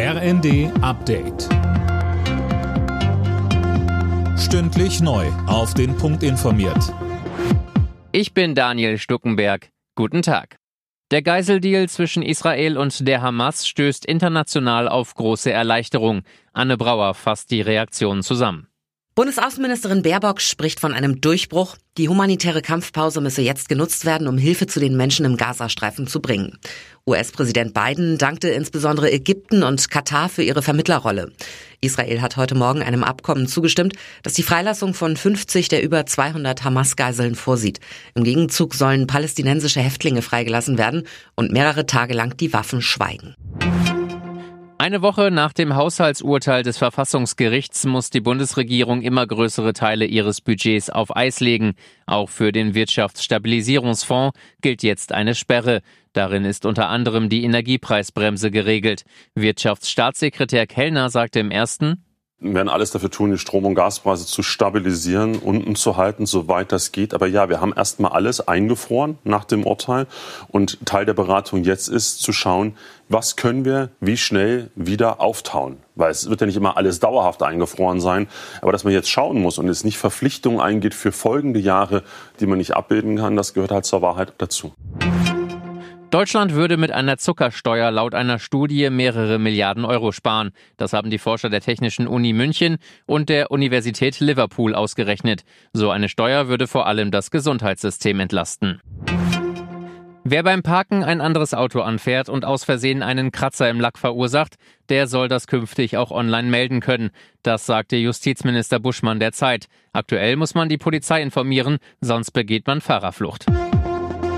RND Update. Stündlich neu. Auf den Punkt informiert. Ich bin Daniel Stuckenberg. Guten Tag. Der Geiseldeal zwischen Israel und der Hamas stößt international auf große Erleichterung. Anne Brauer fasst die Reaktionen zusammen. Bundesaußenministerin Baerbock spricht von einem Durchbruch. Die humanitäre Kampfpause müsse jetzt genutzt werden, um Hilfe zu den Menschen im Gazastreifen zu bringen. US-Präsident Biden dankte insbesondere Ägypten und Katar für ihre Vermittlerrolle. Israel hat heute Morgen einem Abkommen zugestimmt, das die Freilassung von 50 der über 200 Hamas-Geiseln vorsieht. Im Gegenzug sollen palästinensische Häftlinge freigelassen werden und mehrere Tage lang die Waffen schweigen. Eine Woche nach dem Haushaltsurteil des Verfassungsgerichts muss die Bundesregierung immer größere Teile ihres Budgets auf Eis legen. Auch für den Wirtschaftsstabilisierungsfonds gilt jetzt eine Sperre. Darin ist unter anderem die Energiepreisbremse geregelt. Wirtschaftsstaatssekretär Kellner sagte im ersten, wir werden alles dafür tun, die Strom- und Gaspreise zu stabilisieren, unten zu halten, soweit das geht. Aber ja, wir haben erstmal alles eingefroren nach dem Urteil. Und Teil der Beratung jetzt ist zu schauen, was können wir wie schnell wieder auftauen. Weil es wird ja nicht immer alles dauerhaft eingefroren sein. Aber dass man jetzt schauen muss und jetzt nicht Verpflichtungen eingeht für folgende Jahre, die man nicht abbilden kann, das gehört halt zur Wahrheit dazu. Deutschland würde mit einer Zuckersteuer laut einer Studie mehrere Milliarden Euro sparen. Das haben die Forscher der Technischen Uni München und der Universität Liverpool ausgerechnet. So eine Steuer würde vor allem das Gesundheitssystem entlasten. Wer beim Parken ein anderes Auto anfährt und aus Versehen einen Kratzer im Lack verursacht, der soll das künftig auch online melden können. Das sagte Justizminister Buschmann der Zeit. Aktuell muss man die Polizei informieren, sonst begeht man Fahrerflucht.